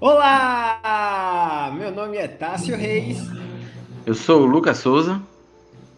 Olá! Meu nome é Tássio Reis. Eu sou o Lucas Souza.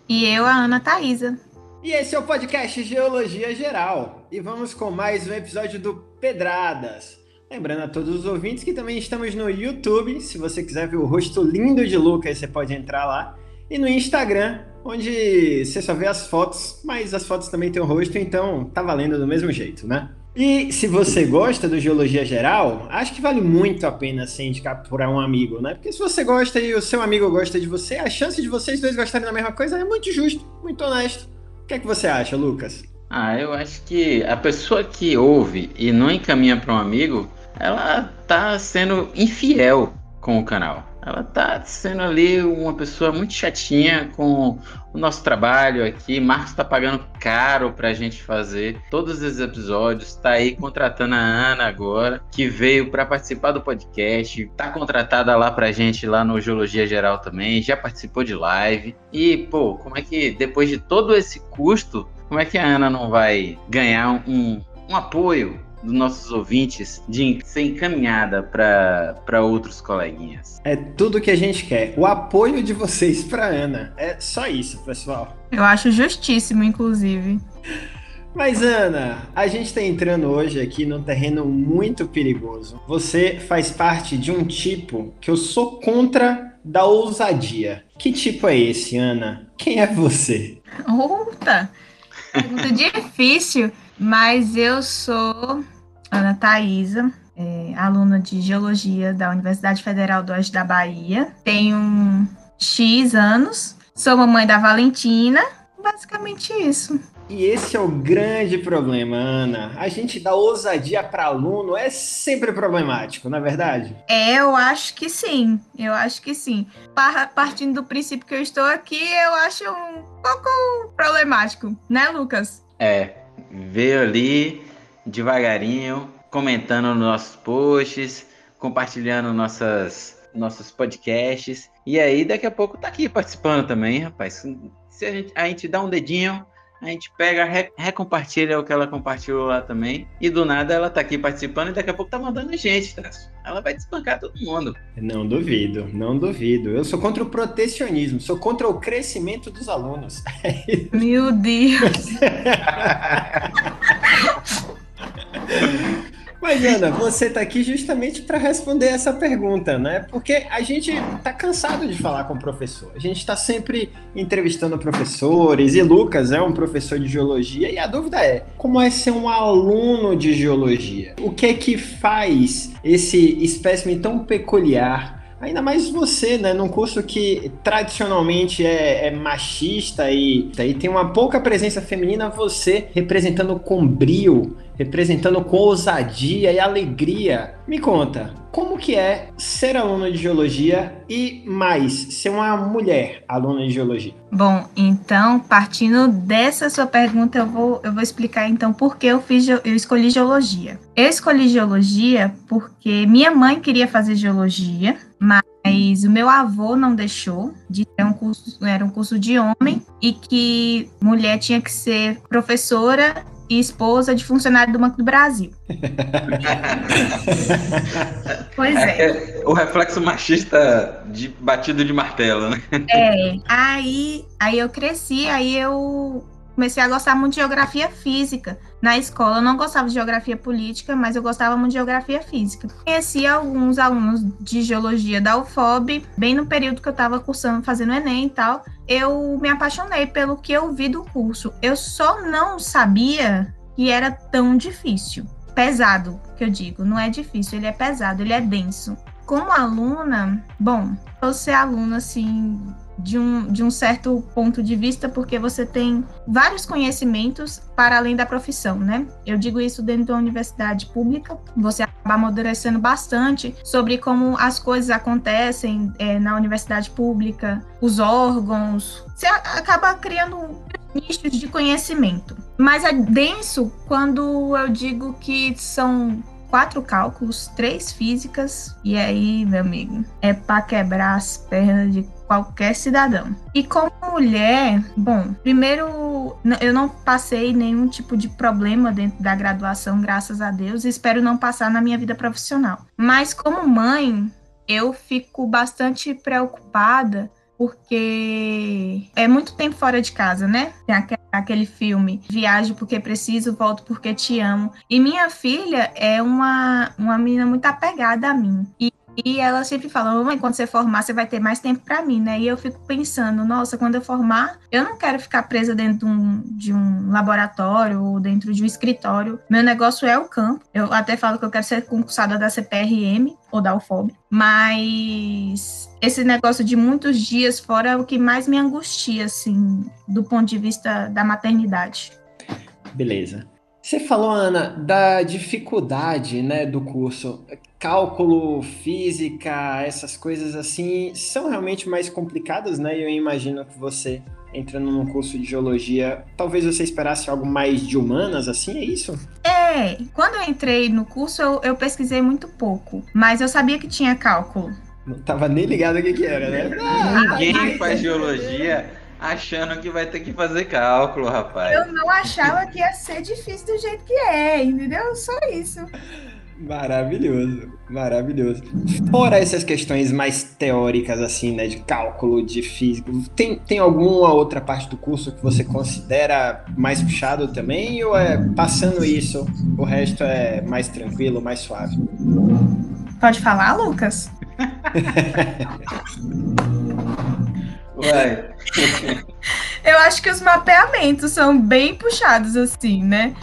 E eu, a Ana Thaisa. E esse é o podcast Geologia Geral. E vamos com mais um episódio do Pedradas. Lembrando a todos os ouvintes que também estamos no YouTube. Se você quiser ver o rosto lindo de Lucas, você pode entrar lá. E no Instagram, onde você só vê as fotos, mas as fotos também têm o rosto, então tá valendo do mesmo jeito, né? E se você gosta do Geologia Geral, acho que vale muito a pena se indicar para um amigo, né? Porque se você gosta e o seu amigo gosta de você, a chance de vocês dois gostarem da mesma coisa é muito justo, muito honesto. O que é que você acha, Lucas? Ah, eu acho que a pessoa que ouve e não encaminha para um amigo, ela tá sendo infiel com o canal. Ela tá sendo ali uma pessoa muito chatinha com o nosso trabalho aqui. Marcos tá pagando caro pra gente fazer todos os episódios. Tá aí contratando a Ana agora, que veio para participar do podcast. Tá contratada lá pra gente lá no Geologia Geral também. Já participou de live. E, pô, como é que depois de todo esse custo, como é que a Ana não vai ganhar um, um apoio dos nossos ouvintes de ser encaminhada para outros coleguinhas. É tudo que a gente quer. O apoio de vocês para Ana. É só isso, pessoal. Eu acho justíssimo, inclusive. Mas, Ana, a gente está entrando hoje aqui num terreno muito perigoso. Você faz parte de um tipo que eu sou contra da ousadia. Que tipo é esse, Ana? Quem é você? Opa! Pergunta difícil, mas eu sou Ana Thaisa, é, aluna de Geologia da Universidade Federal do Oeste da Bahia. Tenho X anos, sou mamãe da Valentina, basicamente isso. E esse é o grande problema, Ana. A gente dá ousadia para aluno é sempre problemático, não é verdade? É, eu acho que sim. Eu acho que sim. Partindo do princípio que eu estou aqui, eu acho um pouco problemático, né, Lucas? É, veio ali devagarinho, comentando nos nossos posts, compartilhando nossas, nossos podcasts. E aí, daqui a pouco tá aqui participando também, rapaz. Se a gente, a gente dá um dedinho, a gente pega, re, recompartilha o que ela compartilhou lá também. E do nada ela tá aqui participando e daqui a pouco tá mandando gente, tá? Ela vai despancar todo mundo. Não duvido, não duvido. Eu sou contra o protecionismo, sou contra o crescimento dos alunos. Meu Deus! Mas, Ana, você está aqui justamente para responder essa pergunta, né? Porque a gente está cansado de falar com o professor. A gente está sempre entrevistando professores, e Lucas é um professor de geologia, e a dúvida é: como é ser um aluno de geologia? O que é que faz esse espécime tão peculiar Ainda mais você, né? Num curso que tradicionalmente é, é machista e, e tem uma pouca presença feminina, você representando com brio, representando com ousadia e alegria. Me conta, como que é ser aluna de geologia e mais ser uma mulher aluna de geologia? Bom, então, partindo dessa sua pergunta, eu vou, eu vou explicar então por que eu fiz eu escolhi geologia. Eu escolhi geologia porque minha mãe queria fazer geologia, mas o meu avô não deixou, de era um curso, era um curso de homem e que mulher tinha que ser professora e esposa de funcionário do Banco do Brasil. pois é. é. O reflexo machista de batido de martelo, né? É. Aí, aí eu cresci, aí eu comecei a gostar muito de geografia física na escola. Eu não gostava de geografia política, mas eu gostava muito de geografia física. Conheci alguns alunos de geologia da UFOB, bem no período que eu estava cursando, fazendo Enem e tal. Eu me apaixonei pelo que eu vi do curso. Eu só não sabia que era tão difícil. Pesado, que eu digo. Não é difícil, ele é pesado, ele é denso. Como aluna, bom, eu ser aluna, assim, de um, de um certo ponto de vista, porque você tem vários conhecimentos para além da profissão, né? Eu digo isso dentro da universidade pública, você acaba amadurecendo bastante sobre como as coisas acontecem é, na universidade pública, os órgãos, você acaba criando nichos de conhecimento. Mas é denso quando eu digo que são quatro cálculos, três físicas, e aí, meu amigo, é para quebrar as pernas de qualquer cidadão. E como mulher, bom, primeiro eu, não passei nenhum tipo de problema dentro da graduação, graças a Deus, e espero não passar na minha vida profissional. Mas como mãe, eu fico bastante preocupada porque é muito tempo fora de casa, né? Tem aquele filme Viajo porque preciso, volto porque te amo. E minha filha é uma, uma menina muito apegada a mim. E e ela sempre fala, mamãe, quando você formar, você vai ter mais tempo para mim, né? E eu fico pensando, nossa, quando eu formar, eu não quero ficar presa dentro de um, de um laboratório ou dentro de um escritório. Meu negócio é o campo. Eu até falo que eu quero ser concursada da CPRM ou da UFOB. Mas esse negócio de muitos dias fora é o que mais me angustia, assim, do ponto de vista da maternidade. Beleza. Você falou, Ana, da dificuldade né, do curso. Cálculo, física, essas coisas assim, são realmente mais complicadas, né? Eu imagino que você, entrando num curso de geologia, talvez você esperasse algo mais de humanas, assim, é isso? É, quando eu entrei no curso, eu, eu pesquisei muito pouco, mas eu sabia que tinha cálculo. Não tava nem ligado o que, que era, né? Ninguém faz geologia achando que vai ter que fazer cálculo, rapaz. Eu não achava que ia ser difícil do jeito que é, entendeu? Só isso. Maravilhoso, maravilhoso. Fora essas questões mais teóricas, assim, né, de cálculo, de física, tem, tem alguma outra parte do curso que você considera mais puxado também? Ou é passando isso, o resto é mais tranquilo, mais suave? Pode falar, Lucas? Ué. Eu acho que os mapeamentos são bem puxados, assim, né?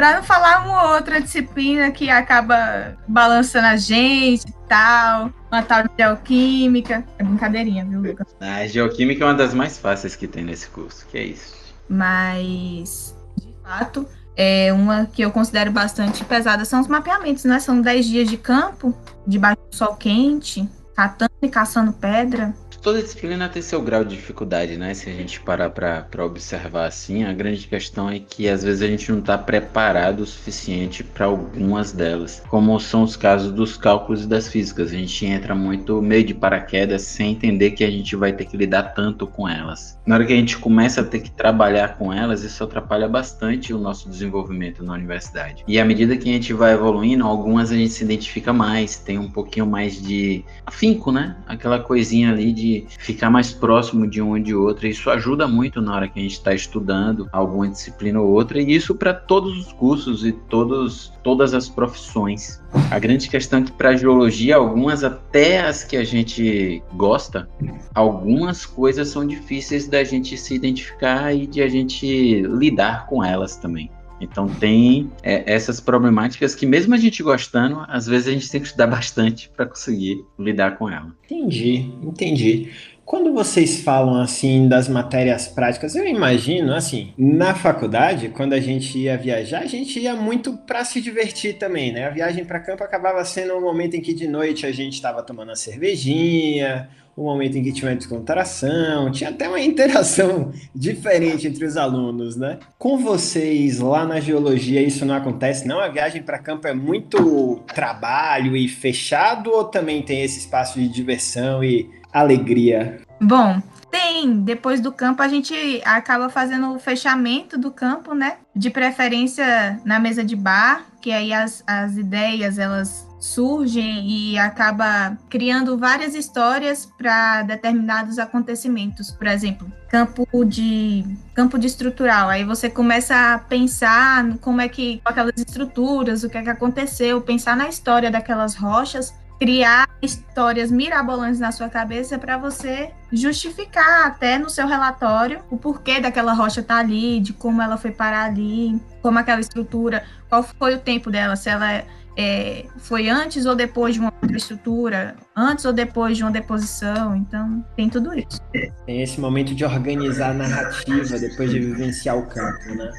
Para não falar uma outra disciplina que acaba balançando a gente e tal, uma tal de geoquímica. É brincadeirinha, viu, Lucas? A geoquímica é uma das mais fáceis que tem nesse curso, que é isso. Mas, de fato, é uma que eu considero bastante pesada são os mapeamentos, né? São 10 dias de campo, debaixo do sol quente, catando e caçando pedra toda disciplina tem seu grau de dificuldade, né? Se a gente parar para observar assim, a grande questão é que às vezes a gente não está preparado o suficiente para algumas delas, como são os casos dos cálculos e das físicas. A gente entra muito meio de paraquedas sem entender que a gente vai ter que lidar tanto com elas. Na hora que a gente começa a ter que trabalhar com elas, isso atrapalha bastante o nosso desenvolvimento na universidade. E à medida que a gente vai evoluindo, algumas a gente se identifica mais, tem um pouquinho mais de afinco, né? Aquela coisinha ali de ficar mais próximo de um e de outro. Isso ajuda muito na hora que a gente está estudando alguma disciplina ou outra, e isso para todos os cursos e todos, todas as profissões. A grande questão é que para geologia, algumas até as que a gente gosta, algumas coisas são difíceis da gente se identificar e de a gente lidar com elas também. Então tem é, essas problemáticas que mesmo a gente gostando, às vezes a gente tem que estudar bastante para conseguir lidar com ela. Entendi, entendi. Quando vocês falam assim das matérias práticas, eu imagino assim, na faculdade, quando a gente ia viajar, a gente ia muito para se divertir também, né? A viagem para campo acabava sendo um momento em que de noite a gente estava tomando uma cervejinha, um momento em que tinha uma descontração, tinha até uma interação diferente entre os alunos, né? Com vocês lá na geologia isso não acontece, não? A viagem para campo é muito trabalho e fechado ou também tem esse espaço de diversão e alegria? Bom, tem. Depois do campo, a gente acaba fazendo o fechamento do campo, né? De preferência na mesa de bar, que aí as, as ideias elas surgem e acaba criando várias histórias para determinados acontecimentos. Por exemplo, campo de campo de estrutural. Aí você começa a pensar como é que aquelas estruturas, o que é que aconteceu, pensar na história daquelas rochas criar histórias mirabolantes na sua cabeça para você justificar até no seu relatório o porquê daquela rocha tá ali, de como ela foi parar ali, como aquela estrutura, qual foi o tempo dela, se ela é, foi antes ou depois de uma outra estrutura, antes ou depois de uma deposição, então tem tudo isso. Tem esse momento de organizar a narrativa depois de vivenciar o campo, né?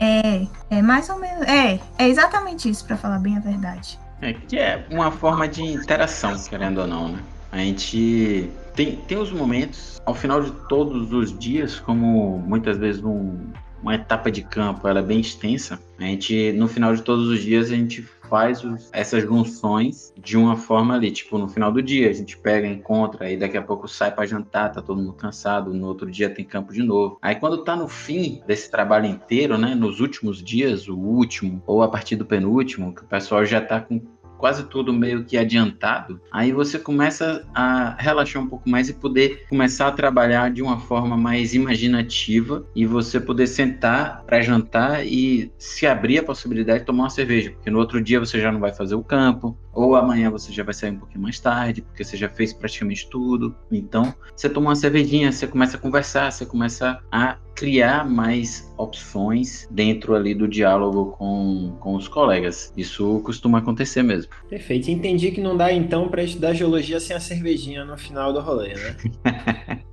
É, é mais ou menos, é, é exatamente isso, para falar bem a verdade. É que é uma forma de interação, querendo ou não, né? A gente tem, tem os momentos, ao final de todos os dias, como muitas vezes num, uma etapa de campo, ela é bem extensa. A gente, no final de todos os dias, a gente faz os, essas junções de uma forma ali, tipo, no final do dia, a gente pega, encontra, aí daqui a pouco sai para jantar, tá todo mundo cansado, no outro dia tem campo de novo. Aí quando tá no fim desse trabalho inteiro, né, nos últimos dias, o último, ou a partir do penúltimo, que o pessoal já tá com quase tudo meio que adiantado, aí você começa a relaxar um pouco mais e poder começar a trabalhar de uma forma mais imaginativa e você poder sentar para jantar e se abrir a possibilidade de tomar uma cerveja, porque no outro dia você já não vai fazer o campo, ou amanhã você já vai sair um pouquinho mais tarde, porque você já fez praticamente tudo. Então, você toma uma cervejinha, você começa a conversar, você começa a criar mais opções dentro ali do diálogo com, com os colegas. Isso costuma acontecer mesmo. Perfeito. Entendi que não dá então para estudar geologia sem a cervejinha no final do rolê, né?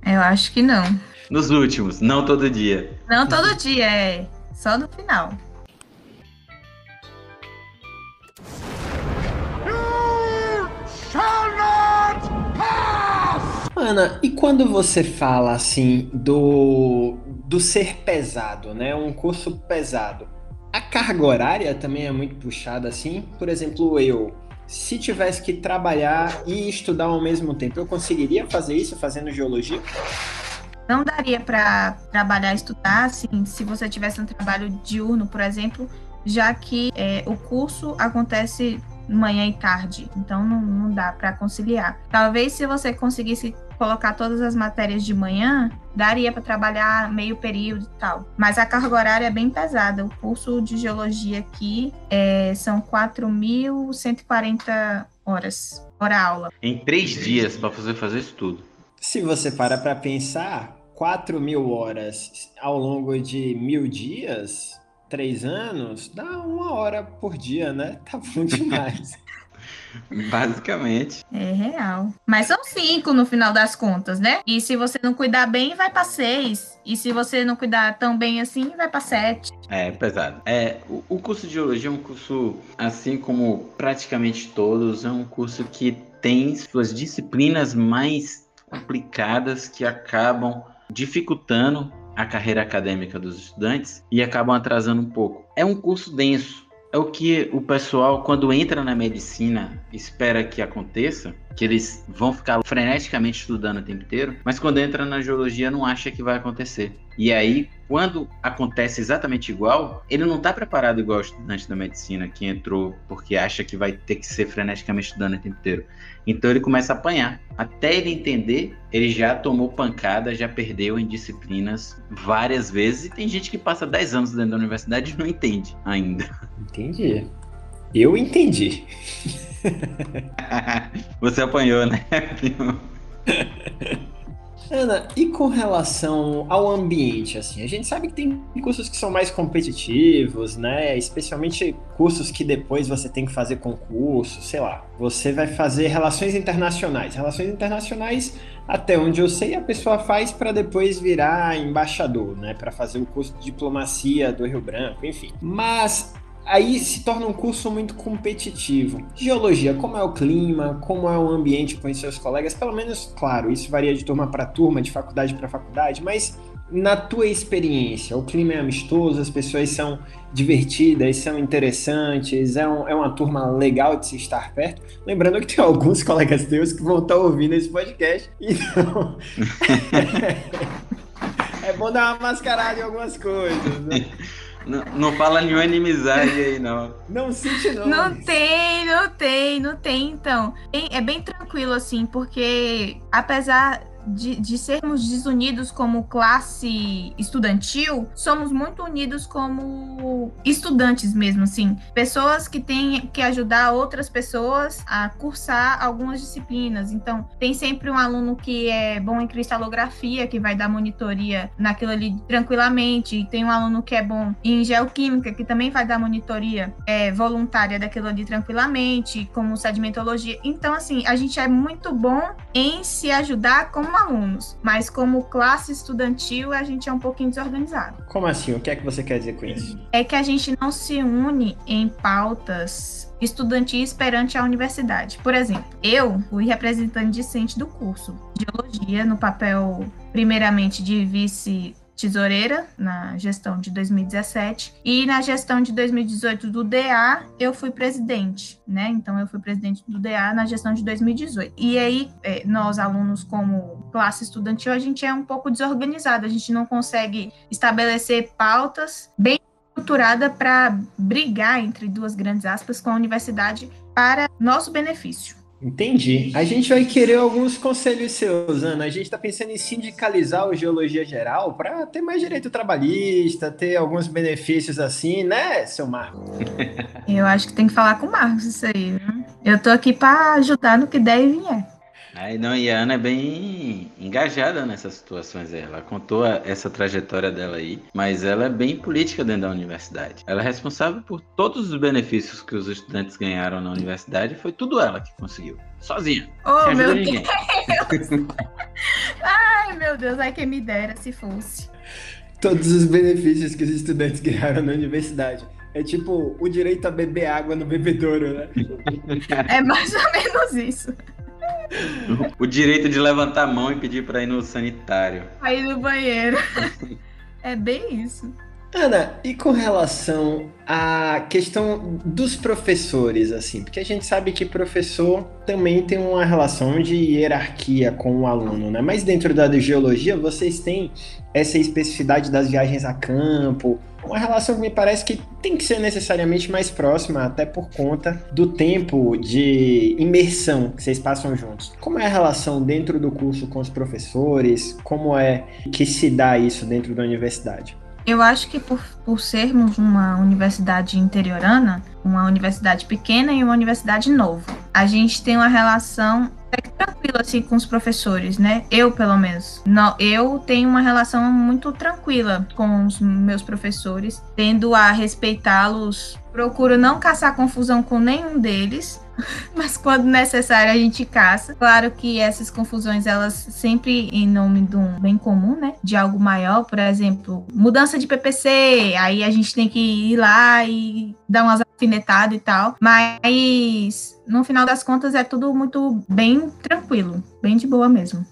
Eu acho que não. Nos últimos, não todo dia. Não todo dia, é só no final. Ana, e quando você fala assim do, do ser pesado, né? Um curso pesado, a carga horária também é muito puxada assim? Por exemplo, eu, se tivesse que trabalhar e estudar ao mesmo tempo, eu conseguiria fazer isso fazendo geologia? Não daria para trabalhar e estudar, assim, se você tivesse um trabalho diurno, por exemplo, já que é, o curso acontece manhã e tarde, então não, não dá para conciliar. Talvez se você conseguisse colocar todas as matérias de manhã, daria para trabalhar meio período e tal. Mas a carga horária é bem pesada. O curso de geologia aqui é, são 4.140 horas, hora aula. Em três dias para fazer fazer isso tudo. Se você para para pensar, 4 mil horas ao longo de mil dias, três anos, dá uma hora por dia, né? Tá bom demais. Basicamente. É real. Mas são cinco no final das contas, né? E se você não cuidar bem, vai para seis. E se você não cuidar tão bem assim, vai para sete. É pesado. É, o, o curso de geologia é um curso, assim como praticamente todos, é um curso que tem suas disciplinas mais complicadas que acabam dificultando a carreira acadêmica dos estudantes e acabam atrasando um pouco. É um curso denso, é o que o pessoal, quando entra na medicina, espera que aconteça, que eles vão ficar freneticamente estudando o tempo inteiro, mas quando entra na geologia não acha que vai acontecer. E aí, quando acontece exatamente igual, ele não está preparado igual o estudante da medicina que entrou porque acha que vai ter que ser freneticamente estudando o tempo inteiro. Então ele começa a apanhar. Até ele entender, ele já tomou pancada, já perdeu em disciplinas várias vezes. E tem gente que passa 10 anos dentro da universidade e não entende ainda. Entendi. Eu entendi. Você apanhou, né? Ana, e com relação ao ambiente, assim, a gente sabe que tem cursos que são mais competitivos, né? Especialmente cursos que depois você tem que fazer concurso, sei lá. Você vai fazer relações internacionais. Relações internacionais, até onde eu sei, a pessoa faz para depois virar embaixador, né? Para fazer o curso de diplomacia do Rio Branco, enfim. Mas aí se torna um curso muito competitivo. Geologia, como é o clima, como é o ambiente com seus colegas, pelo menos, claro, isso varia de turma para turma, de faculdade para faculdade, mas na tua experiência, o clima é amistoso, as pessoas são divertidas, são interessantes, é, um, é uma turma legal de se estar perto. Lembrando que tem alguns colegas teus que vão estar ouvindo esse podcast, então é bom dar uma mascarada em algumas coisas, né? Não, não fala nenhuma inimizade aí, não. Não sente não. Não tem, não tem, não tem, então. É bem tranquilo, assim, porque apesar de, de, sermos desunidos como classe estudantil, somos muito unidos como estudantes mesmo, assim. Pessoas que têm que ajudar outras pessoas a cursar algumas disciplinas. Então, tem sempre um aluno que é bom em cristalografia, que vai dar monitoria naquilo ali tranquilamente. E tem um aluno que é bom em geoquímica, que também vai dar monitoria é, voluntária daquilo ali tranquilamente, como sedimentologia. Então, assim, a gente é muito bom em se ajudar como como alunos, mas como classe estudantil a gente é um pouquinho desorganizado. Como assim? O que é que você quer dizer com isso? É que a gente não se une em pautas estudantis perante a universidade. Por exemplo, eu fui representante discente do curso de Geologia no papel, primeiramente, de vice tesoureira na gestão de 2017 e na gestão de 2018 do DA eu fui presidente, né? Então eu fui presidente do DA na gestão de 2018. E aí é, nós alunos como classe estudantil a gente é um pouco desorganizado, a gente não consegue estabelecer pautas bem estruturada para brigar entre duas grandes aspas com a universidade para nosso benefício. Entendi. A gente vai querer alguns conselhos seus, Ana. A gente está pensando em sindicalizar o Geologia Geral para ter mais direito trabalhista, ter alguns benefícios assim, né, seu Marcos? Eu acho que tem que falar com o Marcos isso aí. Viu? Eu tô aqui para ajudar no que der e vier. Aí, não, e a Ana é bem engajada nessas situações. Ela contou essa trajetória dela aí, mas ela é bem política dentro da universidade. Ela é responsável por todos os benefícios que os estudantes ganharam na universidade. Foi tudo ela que conseguiu, sozinha. Oh, meu ninguém. Deus! Ai, meu Deus, ai quem me dera se fosse. Todos os benefícios que os estudantes ganharam na universidade. É tipo o direito a beber água no bebedouro, né? É mais ou menos isso. O direito de levantar a mão e pedir para ir no sanitário. Aí no banheiro. É bem isso. Ana, e com relação à questão dos professores, assim, porque a gente sabe que professor também tem uma relação de hierarquia com o aluno, né? Mas dentro da geologia, vocês têm essa especificidade das viagens a campo, uma relação que me parece que tem que ser necessariamente mais próxima, até por conta do tempo de imersão que vocês passam juntos. Como é a relação dentro do curso com os professores? Como é que se dá isso dentro da universidade? Eu acho que por, por sermos uma universidade interiorana, uma universidade pequena e uma universidade nova, a gente tem uma relação tranquila assim com os professores, né? Eu, pelo menos. Não, eu tenho uma relação muito tranquila com os meus professores, tendo a respeitá-los. Procuro não caçar confusão com nenhum deles, mas quando necessário a gente caça. Claro que essas confusões, elas sempre em nome de um bem comum, né? De algo maior, por exemplo, mudança de PPC, aí a gente tem que ir lá e dar umas alfinetadas e tal, mas no final das contas é tudo muito bem tranquilo, bem de boa mesmo.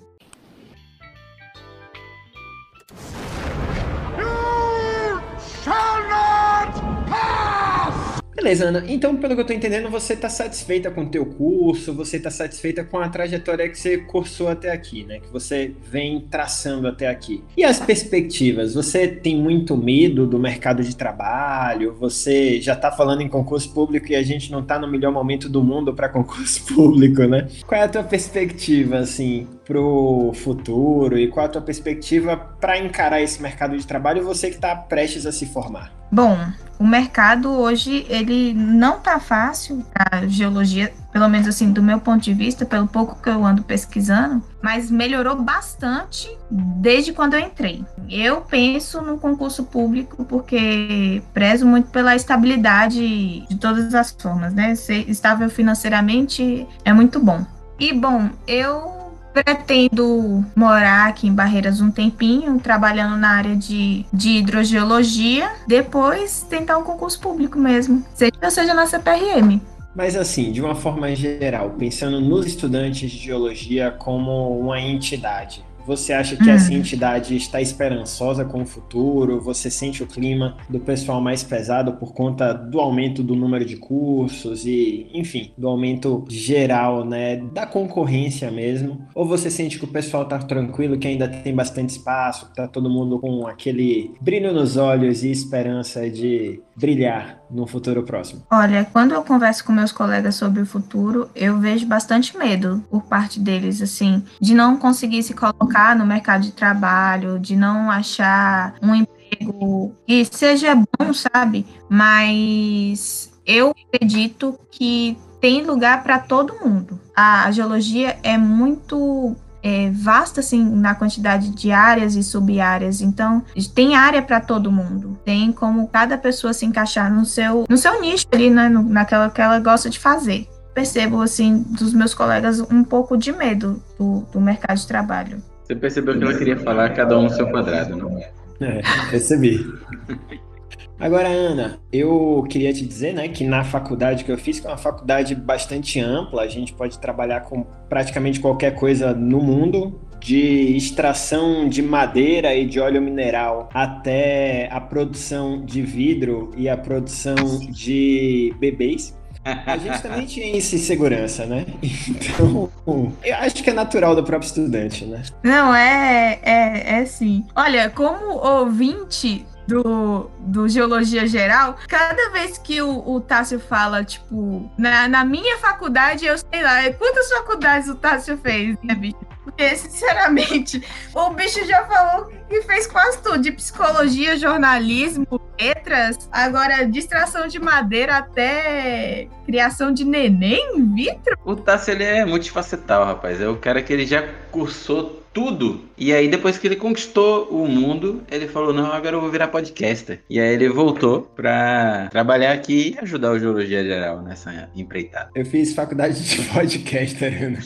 Beleza, Ana. Então, pelo que eu tô entendendo, você tá satisfeita com o teu curso, você tá satisfeita com a trajetória que você cursou até aqui, né? Que você vem traçando até aqui. E as perspectivas? Você tem muito medo do mercado de trabalho? Você já tá falando em concurso público e a gente não tá no melhor momento do mundo para concurso público, né? Qual é a tua perspectiva, assim, pro futuro e qual a tua perspectiva para encarar esse mercado de trabalho você que está prestes a se formar? Bom, o mercado hoje ele não tá fácil a geologia, pelo menos assim do meu ponto de vista, pelo pouco que eu ando pesquisando, mas melhorou bastante desde quando eu entrei. Eu penso no concurso público porque prezo muito pela estabilidade de todas as formas, né? Ser estável financeiramente é muito bom. E bom, eu Pretendo morar aqui em Barreiras um tempinho, trabalhando na área de, de hidrogeologia, depois tentar um concurso público mesmo, seja, seja na CPRM. Mas assim, de uma forma geral, pensando nos estudantes de geologia como uma entidade, você acha que hum. essa entidade está esperançosa com o futuro? Você sente o clima do pessoal mais pesado por conta do aumento do número de cursos e, enfim, do aumento geral, né, da concorrência mesmo? Ou você sente que o pessoal está tranquilo, que ainda tem bastante espaço, que tá todo mundo com aquele brilho nos olhos e esperança de brilhar no futuro próximo? Olha, quando eu converso com meus colegas sobre o futuro, eu vejo bastante medo por parte deles, assim, de não conseguir se colocar no mercado de trabalho, de não achar um emprego que seja bom, sabe? Mas eu acredito que tem lugar para todo mundo. A geologia é muito é, vasta assim na quantidade de áreas e sub-áreas. Então, tem área para todo mundo. Tem como cada pessoa se encaixar no seu, no seu nicho ali, né, no, naquela que ela gosta de fazer. Percebo, assim, dos meus colegas um pouco de medo do, do mercado de trabalho. Você percebeu que ela queria falar cada um no seu quadrado, não é? É, percebi. Agora, Ana, eu queria te dizer, né, que na faculdade que eu fiz, que é uma faculdade bastante ampla, a gente pode trabalhar com praticamente qualquer coisa no mundo, de extração de madeira e de óleo mineral até a produção de vidro e a produção de bebês. A gente também tinha isso em segurança, né? Então, eu acho que é natural do próprio estudante, né? Não, é, é, é sim. Olha, como ouvinte do, do Geologia Geral, cada vez que o, o Tássio fala, tipo, na, na minha faculdade, eu sei lá, quantas faculdades o Tássio fez, né, bicho? Porque, sinceramente, o bicho já falou que fez quase tudo, de psicologia, jornalismo, letras, agora distração de madeira até criação de neném in vitro. O Tássio, ele é multifacetal, rapaz. É o cara que ele já cursou tudo. E aí, depois que ele conquistou o mundo, ele falou: Não, agora eu vou virar podcaster. E aí, ele voltou pra trabalhar aqui e ajudar o Geologia Geral nessa empreitada. Eu fiz faculdade de podcaster, Ana.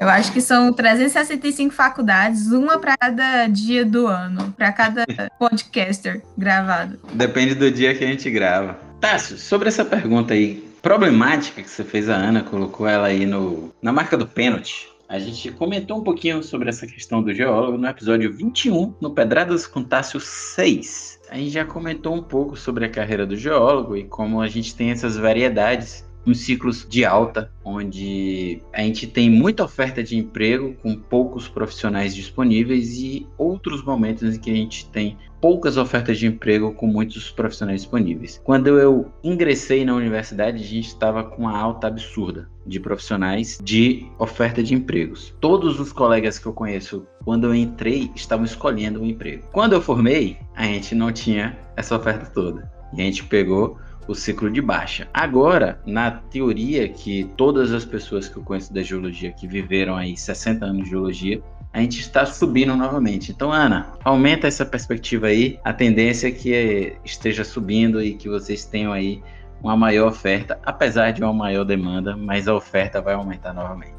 Eu acho que são 365 faculdades, uma para cada dia do ano, para cada podcaster gravado. Depende do dia que a gente grava. Tássio, sobre essa pergunta aí, problemática que você fez a Ana, colocou ela aí no, na marca do pênalti. A gente comentou um pouquinho sobre essa questão do geólogo no episódio 21, no Pedradas com Tássio 6. A gente já comentou um pouco sobre a carreira do geólogo e como a gente tem essas variedades uns ciclos de alta, onde a gente tem muita oferta de emprego com poucos profissionais disponíveis e outros momentos em que a gente tem poucas ofertas de emprego com muitos profissionais disponíveis. Quando eu ingressei na universidade, a gente estava com uma alta absurda de profissionais de oferta de empregos. Todos os colegas que eu conheço, quando eu entrei, estavam escolhendo um emprego. Quando eu formei, a gente não tinha essa oferta toda. E a gente pegou o ciclo de baixa. Agora, na teoria que todas as pessoas que eu conheço da geologia que viveram aí 60 anos de geologia, a gente está subindo novamente. Então, Ana, aumenta essa perspectiva aí. A tendência é que esteja subindo e que vocês tenham aí uma maior oferta, apesar de uma maior demanda, mas a oferta vai aumentar novamente.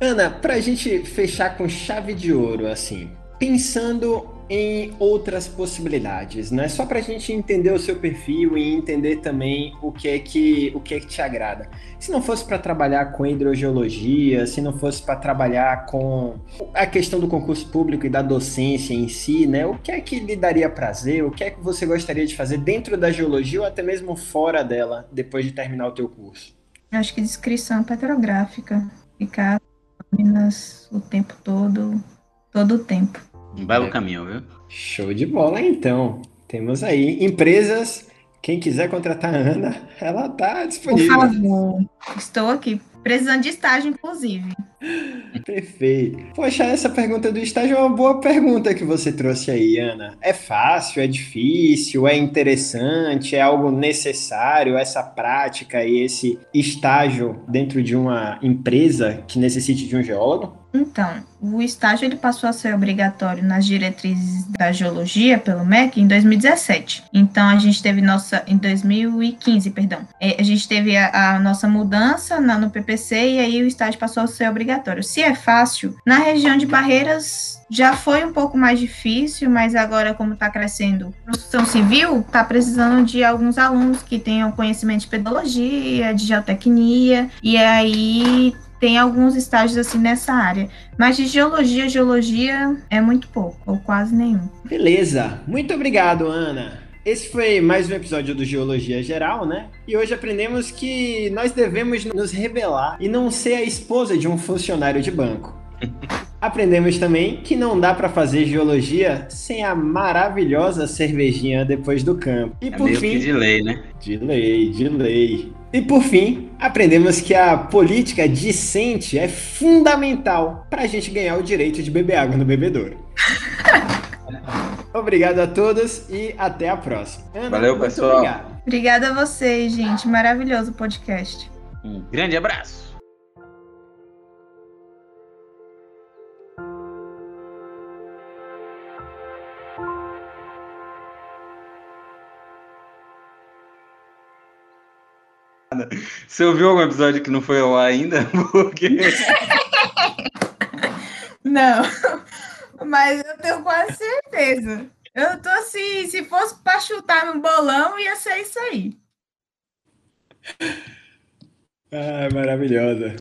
Ana, para a gente fechar com chave de ouro, assim, pensando em outras possibilidades, né? Só para a gente entender o seu perfil e entender também o que é que o que é que te agrada. Se não fosse para trabalhar com hidrogeologia, se não fosse para trabalhar com a questão do concurso público e da docência em si, né? O que é que lhe daria prazer? O que é que você gostaria de fazer dentro da geologia ou até mesmo fora dela depois de terminar o teu curso? Acho que descrição petrográfica, ficar Minas o tempo todo, todo o tempo. Um belo é. caminho, viu? Show de bola, então. Temos aí empresas. Quem quiser contratar a Ana, ela tá disponível. Por favor, estou aqui. Precisando de estágio, inclusive. Perfeito. Poxa, essa pergunta do estágio é uma boa pergunta que você trouxe aí, Ana. É fácil, é difícil, é interessante, é algo necessário, essa prática e esse estágio dentro de uma empresa que necessite de um geólogo? Então, o estágio ele passou a ser obrigatório nas diretrizes da geologia pelo MEC em 2017. Então, a gente teve nossa em 2015, perdão. É, a gente teve a, a nossa mudança na, no PPC e aí o estágio passou a ser obrigatório. Se é fácil, na região de Barreiras já foi um pouco mais difícil, mas agora, como está crescendo a construção civil, está precisando de alguns alunos que tenham conhecimento de pedologia, de geotecnia, e aí tem alguns estágios assim nessa área. Mas de geologia, geologia é muito pouco, ou quase nenhum. Beleza. Muito obrigado, Ana. Esse foi mais um episódio do Geologia Geral, né? E hoje aprendemos que nós devemos nos revelar e não ser a esposa de um funcionário de banco. Aprendemos também que não dá para fazer geologia sem a maravilhosa cervejinha depois do campo. E é por fim, de lei, né? De lei, de lei. E por fim, aprendemos que a política decente é fundamental para a gente ganhar o direito de beber água no bebedouro. obrigado a todos e até a próxima. Ana, Valeu, pessoal. Obrigado. Obrigada a vocês, gente. Maravilhoso o podcast. Um grande abraço. Você ouviu algum episódio que não foi ao ar ainda? Porque... não, mas eu tenho quase certeza. Eu tô assim, se fosse para chutar no bolão, ia ser isso aí. Ah, maravilhosa.